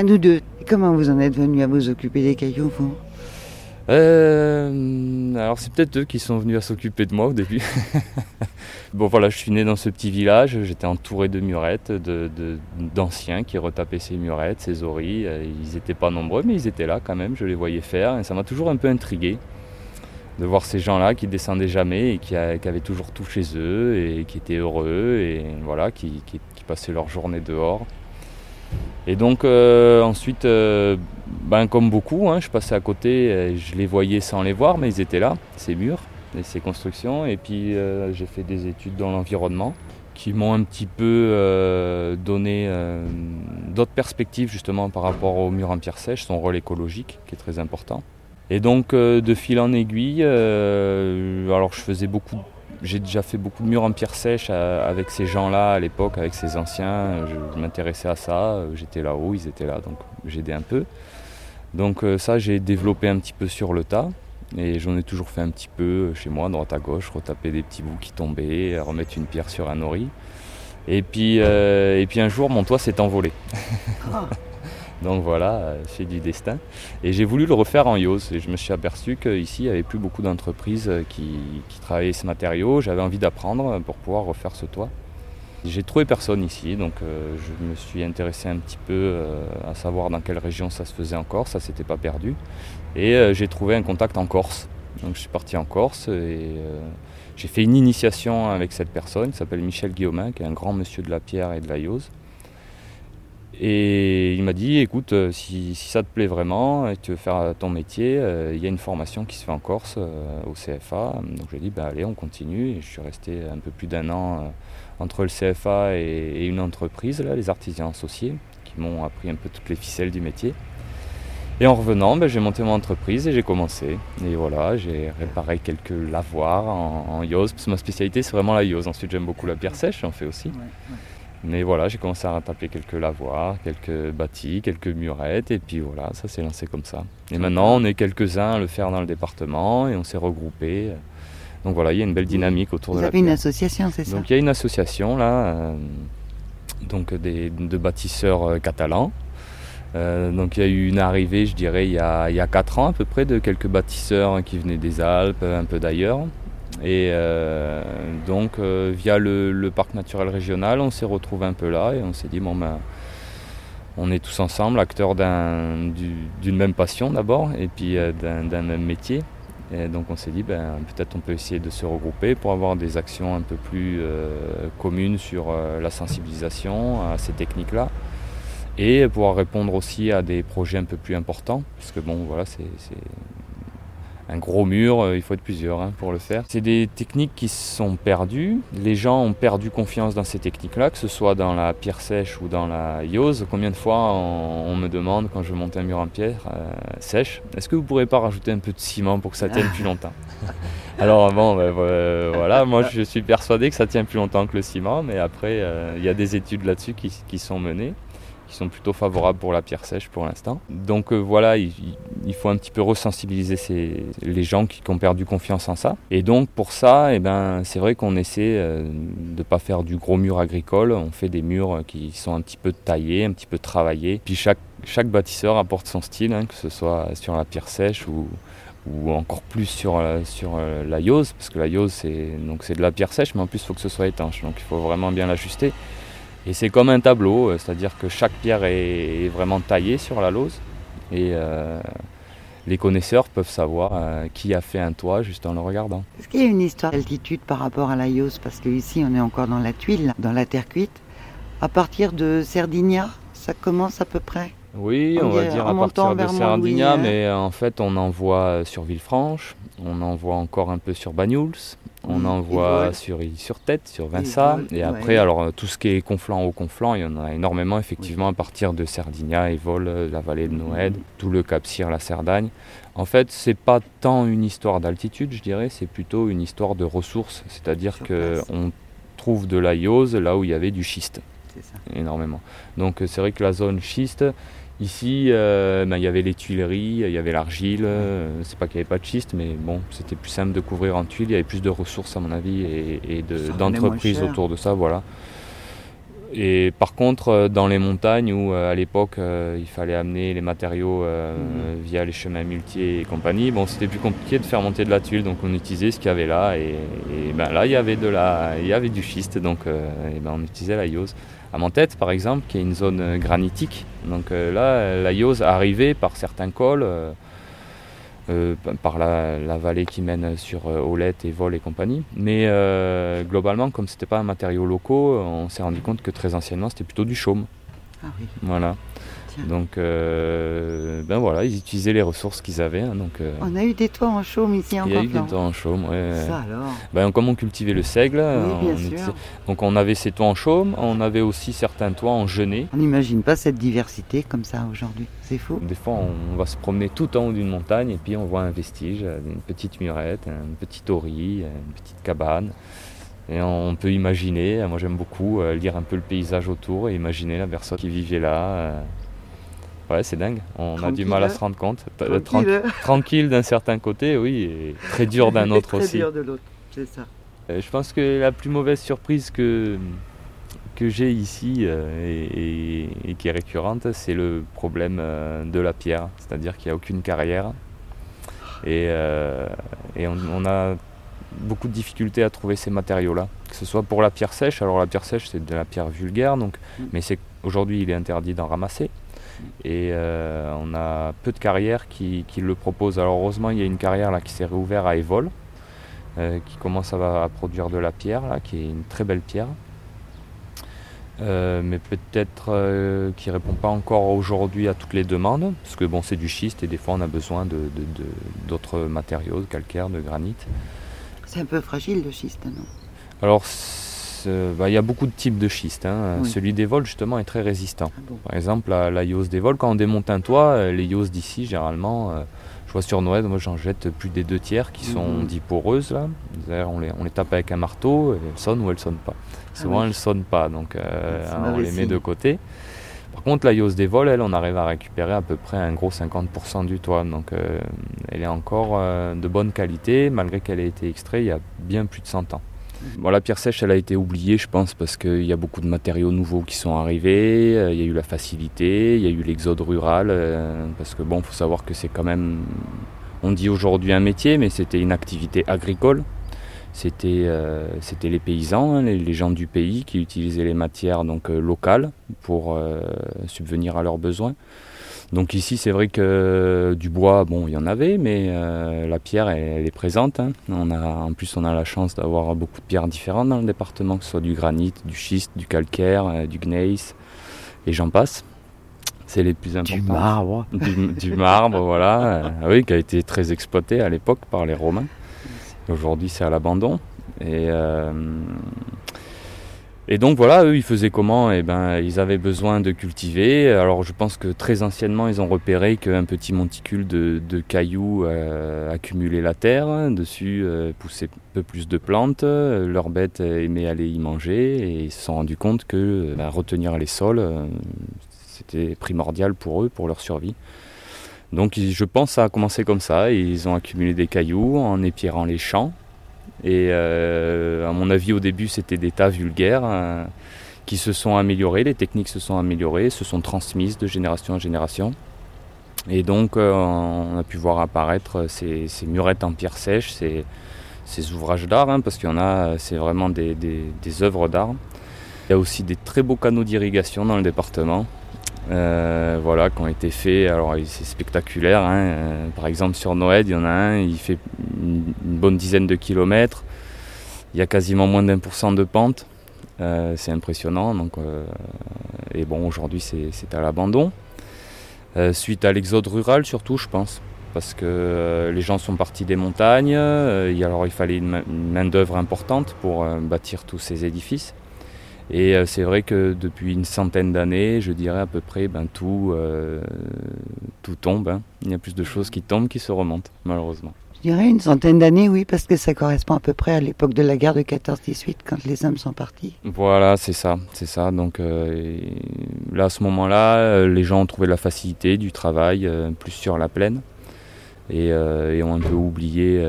À nous deux. comment vous en êtes venu à vous occuper des cailloux, vous? Euh, alors c'est peut-être eux qui sont venus à s'occuper de moi au début. bon voilà, je suis né dans ce petit village, j'étais entouré de murettes, d'anciens qui retapaient ces murettes, ces oreilles. Ils n'étaient pas nombreux, mais ils étaient là quand même, je les voyais faire et ça m'a toujours un peu intrigué de voir ces gens-là qui descendaient jamais et qui, avaient toujours tout chez eux et qui étaient heureux et voilà, qui, passaient leur journée dehors. Et donc euh, ensuite, euh, ben, comme beaucoup, hein, je passais à côté, je les voyais sans les voir, mais ils étaient là, ces murs et ces constructions. Et puis euh, j'ai fait des études dans l'environnement qui m'ont un petit peu donné d'autres perspectives justement par rapport aux murs en pierre sèche, son rôle écologique qui est très important. Et donc de fil en aiguille, alors je faisais beaucoup, j'ai déjà fait beaucoup de murs en pierre sèche euh, avec ces gens-là à l'époque, avec ces anciens. Je, m'intéressais à ça, j'étais là-haut, ils étaient là, donc j'aidais un peu. Donc ça j'ai développé un petit peu sur le tas. Et j'en ai toujours fait un petit peu chez moi, droite à gauche, retaper des petits bouts qui tombaient, remettre une pierre sur un ori. Et puis, et puis un jour, mon toit s'est envolé. Donc voilà, c'est du destin. Et j'ai voulu le refaire en Yose. Et je me suis aperçu qu'ici, il n'y avait plus beaucoup d'entreprises qui, travaillaient ce matériau. J'avais envie d'apprendre pour pouvoir refaire ce toit. J'ai trouvé personne ici, donc euh, je me suis intéressé un petit peu euh, à savoir dans quelle région ça se faisait encore, ça s'était pas perdu. Et euh, j'ai trouvé un contact en Corse. Donc je suis parti en Corse et j'ai fait une initiation avec cette personne qui s'appelle Michel Guillaumin, qui est un grand monsieur de la pierre et de la Yose. Et il m'a dit, écoute, euh, si, ça te plaît vraiment et tu veux faire ton métier, euh, il y a une formation qui se fait en Corse euh, au CFA. Donc j'ai dit, ben allez, on continue. Je suis resté un peu plus d'un an entre le CFA et, une entreprise, là, les artisans associés, qui m'ont appris un peu toutes les ficelles du métier. Et en revenant, ben, j'ai monté mon entreprise et j'ai commencé. Et voilà, j'ai réparé quelques lavoirs en, en yose, parce que ma spécialité c'est vraiment la yose. Ensuite j'aime beaucoup la pierre sèche, j'en fais aussi. Mais voilà, j'ai commencé à taper quelques lavoirs, quelques bâtis, quelques murettes, et puis voilà, ça s'est lancé comme ça. Et maintenant, on est quelques-uns à le faire dans le département, et on s'est regroupés. Donc voilà, il y a une belle dynamique autour de la Vous avez une association, c'est ça? Donc il y a une association là, euh, donc des, de bâtisseurs euh, catalans. Euh, donc il y a eu une arrivée, je dirais, il y, a, il y a 4 ans à peu près, de quelques bâtisseurs qui venaient des Alpes, un peu d'ailleurs. Et euh, donc, euh, via le, parc naturel régional, on s'est retrouvé un peu là et on s'est dit, bon ben, on est tous ensemble, acteurs d'une même passion d'abord, et puis euh, d'un même métier. Et donc on s'est dit, ben, peut-être on peut essayer de se regrouper pour avoir des actions un peu plus communes sur la sensibilisation à ces techniques-là. Et pouvoir répondre aussi à des projets un peu plus importants, parce que bon, voilà, c'est un gros mur, euh, il faut être plusieurs hein, pour le faire. C'est des techniques qui sont perdues. Les gens ont perdu confiance dans ces techniques-là, que ce soit dans la pierre sèche ou dans la yose. Combien de fois on, me demande quand je monte un mur en pierre euh, sèche, est-ce que vous ne pourrez pas rajouter un peu de ciment pour que ça tienne plus longtemps? Alors bon, ben, voilà, moi je suis persuadé que ça tient plus longtemps que le ciment, mais après euh, il y a des études là-dessus qui sont menées qui sont plutôt favorables pour la pierre sèche pour l'instant. Donc euh, voilà, il, faut un petit peu resensibiliser les gens qui, ont perdu confiance en ça. Et donc pour ça, eh ben, c'est vrai qu'on essaie euh, de ne pas faire du gros mur agricole, on fait des murs qui sont un petit peu taillés, un petit peu travaillés. Puis chaque, chaque bâtisseur apporte son style, hein, que ce soit sur la pierre sèche ou, ou encore plus sur, euh, sur la yose, parce que la yose c'est de la pierre sèche, mais en plus il faut que ce soit étanche, donc il faut vraiment bien l'ajuster. Et c'est comme un tableau, euh, c'est-à-dire que chaque pierre est, vraiment taillée sur la lose. Et euh, les connaisseurs peuvent savoir euh, qui a fait un toit juste en le regardant. Est-ce qu'il y a une histoire d'altitude par rapport à la Yose Parce qu'ici, on est encore dans la tuile, dans la terre cuite. À partir de Cerdigna, ça commence à peu près? Oui, on, va dire à partir de Cerdigna, mais en fait on en voit sur Villefranche, on en voit encore un peu sur Banyuls, on en voit sur, sur Tête, sur Vinça. Et après, alors tout ce qui est conflant au conflant, il y en a énormément effectivement à partir de Sardinia, Evol, la vallée de Noël, tout le Cap Cyr, la Cerdagne. En fait, c'est pas tant une histoire d'altitude, je dirais, c'est plutôt une histoire de ressources. C'est-à-dire qu'on trouve de la yose là où il y avait du schiste. Énormément. Donc c'est vrai que la zone schiste, Ici, euh, ben, il y avait les tuileries, il y avait l'argile. Euh, c'est pas qu'il n'y avait pas de schiste, mais bon, c'était plus simple de couvrir en tuiles. Il y avait plus de ressources, à mon avis, et, d'entreprises autour de ça. Voilà. Et par contre, dans les montagnes où à l'époque il fallait amener les matériaux mhm. via les chemins multiers et compagnie, bon, c'était plus compliqué de faire monter de la tuile, donc on utilisait ce qu'il y avait là. Et, ben là, il y avait de la, il y avait du schiste, donc et ben on utilisait la yose. À Montette, par exemple, qui est une zone granitique, donc là, la yose arrivait par certains cols. Euh, par la, vallée qui mène sur euh, Olette et Vol et compagnie. Mais euh, globalement, comme c'était pas un matériau locaux, on s'est rendu compte que très anciennement c'était plutôt du chaume. Ah oui. Voilà. Donc, euh, ben voilà, ils utilisaient les ressources qu'ils avaient. Hein, donc, euh, on a eu des toits en chaume ici en Il y a eu des toits en chaume, ouais. Ça alors ben, Comme on cultivait le seigle, oui, donc on avait ces toits en chaume, on avait aussi certains toits en genêt. On n'imagine pas cette diversité comme ça aujourd'hui, c'est fou. Des fois, on, va se promener tout en haut d'une montagne et puis on voit un vestige, une petite murette, une petite oreille, une petite cabane. Et on peut imaginer, moi j'aime beaucoup euh, lire un peu le paysage autour et imaginer la personne qui vivait là. Ouais, c'est dingue. On a du mal à se rendre compte. Tranquille, Tranquille d'un certain côté, oui, et très dur d'un autre aussi. Très dur de l'autre, c'est ça. Euh, je pense que la plus mauvaise surprise que, que j'ai ici euh, et, qui est récurrente, c'est le problème euh, de la pierre. C'est-à-dire qu'il n'y a aucune carrière. Et, et on, a beaucoup de difficultés à trouver ces matériaux-là. Que ce soit pour la pierre sèche. Alors la pierre sèche, c'est de la pierre vulgaire, donc, mm. mais aujourd'hui, il est interdit d'en ramasser. Et euh, on a peu de carrières qui, le proposent. Alors heureusement, il y a une carrière là qui s'est réouverte à Evol, euh, qui commence à, produire de la pierre, là, qui est une très belle pierre. Euh, mais peut-être qui ne répond pas encore aujourd'hui à toutes les demandes, parce que bon, c'est du schiste et des fois on a besoin d'autres de, matériaux, de calcaire, de granit. C'est un peu fragile le schiste, non? Alors bah, il y a beaucoup de types de schistes. Hein. Celui des vols, justement, est très résistant. Ah Par exemple, la, la des vols, quand on démonte un toit, euh, les yos d'ici, généralement, euh, je vois sur Noël, moi j'en jette plus des deux tiers qui sont dits poreuses. Là. On, les, on les tape avec un marteau, elles sonnent ou elles sonnent pas. Ah Souvent, elles ne sonnent pas, donc euh, on les met de côté. Par contre, la yose des vols, elle, on arrive à récupérer à peu près un gros 50% du toit. Donc, elle est encore de bonne qualité, malgré qu'elle ait été extraite il y a bien plus de 100 ans la pierre sèche, elle a été oubliée, je pense, parce qu'il y a beaucoup de matériaux nouveaux qui sont arrivés. Euh, il y a eu la facilité, il y a eu l'exode rural. Euh, parce que bon, il faut savoir que c'est quand même, on dit aujourd'hui un métier, mais c'était une activité agricole. C'était euh, les paysans, hein, les, gens du pays qui utilisaient les matières donc locales pour subvenir à leurs besoins. Donc ici, c'est vrai que du bois, bon, il y en avait, mais euh, la pierre, elle, est présente. Hein. On a, en plus, on a la chance d'avoir beaucoup de pierres différentes dans le département, que ce soit du granit, du schiste, du calcaire, euh, du gneiss, et j'en passe. C'est les plus importants. Du marbre. Du, marbre, voilà. Euh, oui, qui a été très exploité à l'époque par les Romains. Aujourd'hui, c'est à l'abandon. Et et donc voilà, eux, ils faisaient comment? Eh ben, ils avaient besoin de cultiver. Alors je pense que très anciennement, ils ont repéré qu'un petit monticule de, cailloux euh, accumulait la terre. Dessus euh, poussait un peu plus de plantes. Leurs bêtes aimaient aller y manger. Et ils se sont rendus compte que ben, retenir les sols, euh, c'était primordial pour eux, pour leur survie. Donc je pense que ça a commencé comme ça. Ils ont accumulé des cailloux en épierrant les champs. Et euh, à mon avis, au début, c'était des tas vulgaires euh, qui se sont améliorés, les techniques se sont améliorées, se sont transmises de génération en génération. Et donc, euh, on a pu voir apparaître ces, murettes en pierre sèche, ces, ouvrages d'art, hein, parce qu'il y en a, c'est vraiment des, des œuvres d'art. Il y a aussi des très beaux canaux d'irrigation dans le département. Euh, voilà, qui ont été faits. Alors c'est spectaculaire. Hein. Euh, par exemple sur Noël, il y en a un, il fait une, bonne dizaine de kilomètres. Il y a quasiment moins d'un pour cent de pente. Euh, c'est impressionnant. Donc, et bon, aujourd'hui c'est à l'abandon. suite à l'exode rural surtout, je pense. Parce que les gens sont partis des montagnes. alors il fallait une main d'œuvre importante pour bâtir tous ces édifices. Et euh, c'est vrai que depuis une centaine d'années, je dirais à peu près, ben, tout, euh, tout tombe. Hein. Il y a plus de choses qui tombent qui se remontent, malheureusement. Je dirais une centaine d'années, oui, parce que ça correspond à peu près à l'époque de la guerre de 14-18, quand les hommes sont partis. Voilà, c'est ça, c'est ça. Donc euh, là, à ce moment-là, les gens ont trouvé la facilité du travail plus sur la plaine. Et, ont un peu oublié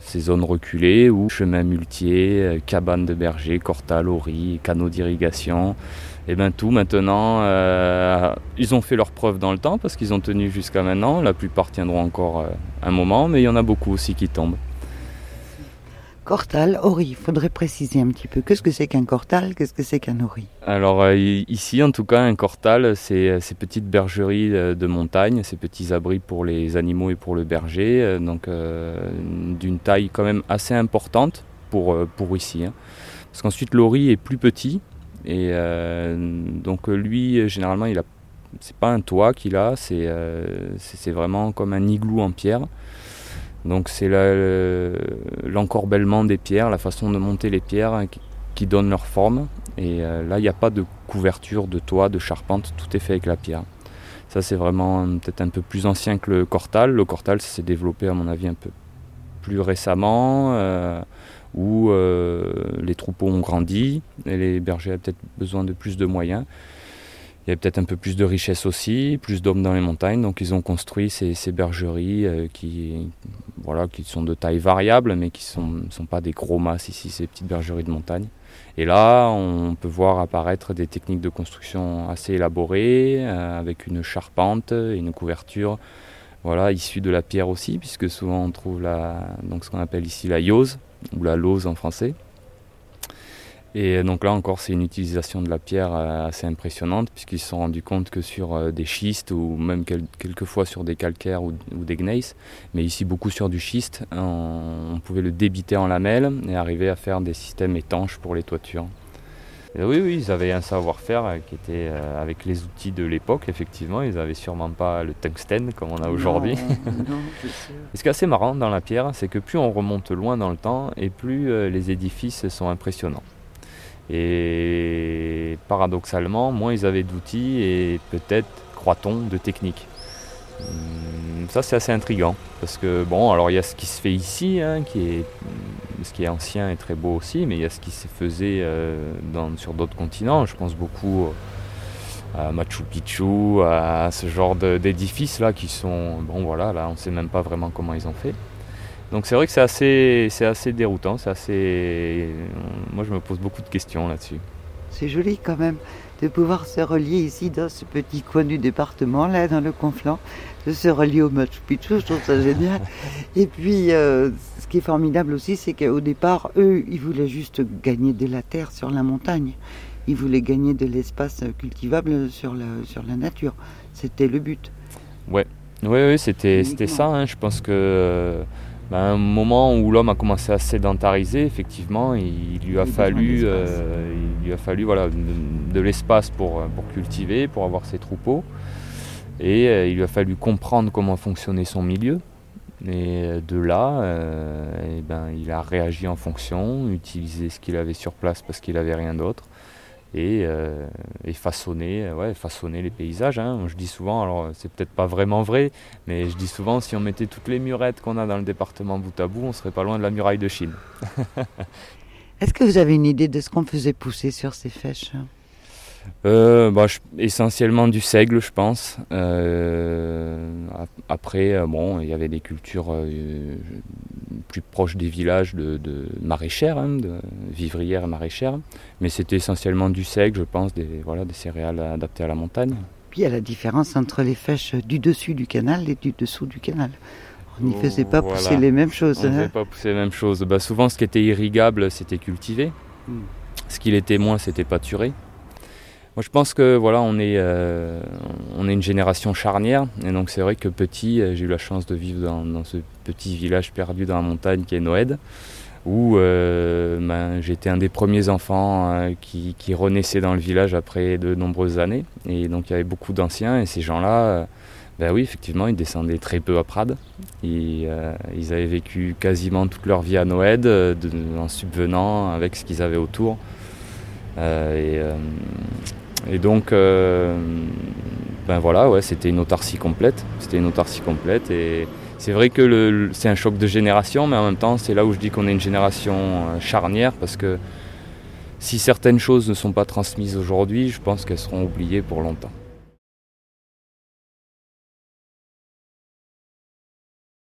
ces zones reculées où chemin muletier, cabane de berger, cortal, ori, canaux d'irrigation, et bien tout maintenant, ils ont fait leur preuve dans le temps parce qu'ils ont tenu jusqu'à maintenant. La plupart tiendront encore un moment, mais il y en a beaucoup aussi qui tombent. Cortal, ori, il faudrait préciser un petit peu. Qu'est-ce que c'est qu'un cortal? Qu'est-ce que c'est qu'un ori? Alors euh, ici, en tout cas, un cortal, c'est euh, ces petites bergeries euh, de montagne, ces petits abris pour les animaux et pour le berger, donc d'une taille quand même assez importante pour, pour ici. Hein. Parce qu'ensuite, l'ori est plus petit, et donc lui, généralement, il a, c'est pas un toit qu'il a, c'est, c'est vraiment comme un igloo en pierre. Donc c'est l'encorbellement des pierres, la façon de monter les pierres hein, qui, donne leur forme. Et euh, là, il n'y a pas de couverture, de toit, de charpente, tout est fait avec la pierre. Ça, c'est vraiment peut-être un peu plus ancien que le cortal. Le cortal, s'est développé, à mon avis, un peu plus récemment, euh, où euh, les troupeaux ont grandi et les bergers avaient peut-être besoin de plus de moyens. Il y avait peut-être un peu plus de richesse aussi, plus d'hommes dans les montagnes, donc ils ont construit ces, bergeries euh, qui, voilà, qui sont de taille variable, mais qui ne sont, pas des gros masses ici, ces petites bergeries de montagne. Et là, on peut voir apparaître des techniques de construction assez élaborées, euh, avec une charpente et une couverture voilà, issue de la pierre aussi, puisque souvent on trouve donc ce qu'on appelle ici la yose, ou la lose en français. Et donc là encore, c'est une utilisation de la pierre euh, assez impressionnante, puisqu'ils se sont rendus compte que sur euh, des schistes, ou même quelquefois sur des calcaires ou, des gneiss, mais ici beaucoup sur du schiste, on, pouvait le débiter en lamelles et arriver à faire des systèmes étanches pour les toitures. oui, oui, ils avaient un savoir-faire euh, qui était avec les outils de l'époque, effectivement. Ils n'avaient sûrement pas le tungstène comme on a aujourd'hui. ce qui est assez marrant dans la pierre, c'est que plus on remonte loin dans le temps et plus les édifices sont impressionnants. Et paradoxalement, moins ils avaient d'outils et peut-être, croit-on, de techniques. Hum, ça c'est assez intriguant. Parce que bon alors il y a ce qui se fait ici hein, qui est ce qui est ancien et très beau aussi mais il y a ce qui se faisait euh, sur d'autres continents. Je pense beaucoup à Machu Picchu à ce genre d'édifices là qui sont bon voilà là on sait même pas vraiment comment ils ont fait donc c'est vrai que c'est assez, c'est assez déroutant, c'est assez. Moi je me pose beaucoup de questions là-dessus. C'est joli quand même de pouvoir se relier ici dans ce petit coin du département, là dans le Conflent, de se relier au Machu Picchu, je trouve ça génial. Et puis euh, ce qui est formidable aussi, c'est qu'au départ, eux, ils voulaient juste gagner de la terre sur la montagne. Ils voulaient gagner de l'espace cultivable sur la, sur la nature. C'était le but. Ouais, ouais, ouais c'était, c'était ça. Hein. Je pense que ben, un moment où l'homme a commencé à sédentariser, effectivement, il, lui a fallu, euh, il lui a fallu voilà, de, l'espace pour, pour, cultiver, pour avoir ses troupeaux. Et euh, il lui a fallu comprendre comment fonctionnait son milieu. Et euh, de là, et ben, il a réagi en fonction, utilisé ce qu'il avait sur place parce qu'il n'avait rien d'autre et, euh, façonner, ouais, façonner les paysages. Hein. Je dis souvent, alors c'est peut-être pas vraiment vrai, mais je dis souvent si on mettait toutes les murettes qu'on a dans le département bout à bout, on serait pas loin de la muraille de Chine. Est-ce que vous avez une idée de ce qu'on faisait pousser sur ces fèches euh, bah, essentiellement du seigle, je pense. Euh, après, euh, bon, il y avait des cultures plus proches des villages de, maraîchères, hein, de vivrières et maraîchères, mais c'était essentiellement du seigle, je pense, des, voilà, des céréales adaptées à la montagne. Puis il y a la différence entre les fèches du dessus du canal et du dessous du canal. On n'y faisait pas pousser les mêmes choses. On ne hein. pas pousser les mêmes choses. Bah, souvent, ce qui était irrigable, c'était cultivé. Hmm. Ce qui l'était moins, c'était pâturé. Moi, je pense que voilà, on est, euh, on est une génération charnière, et donc c'est vrai que petit, euh, j'ai eu la chance de vivre dans, ce petit village perdu dans la montagne qui est Noël, où euh, ben, j'étais un des premiers enfants qui, qui, renaissait dans le village après de nombreuses années, et donc il y avait beaucoup d'anciens, et ces gens-là, ben oui, effectivement, ils descendaient très peu à Prades, et, ils avaient vécu quasiment toute leur vie à Noël, en subvenant avec ce qu'ils avaient autour. Et, et donc, euh, ben voilà, ouais, c'était une autarcie complète. C'était une autarcie complète. Et c'est vrai que c'est un choc de génération, mais en même temps, c'est là où je dis qu'on est une génération euh, charnière parce que si certaines choses ne sont pas transmises aujourd'hui, je pense qu'elles seront oubliées pour longtemps.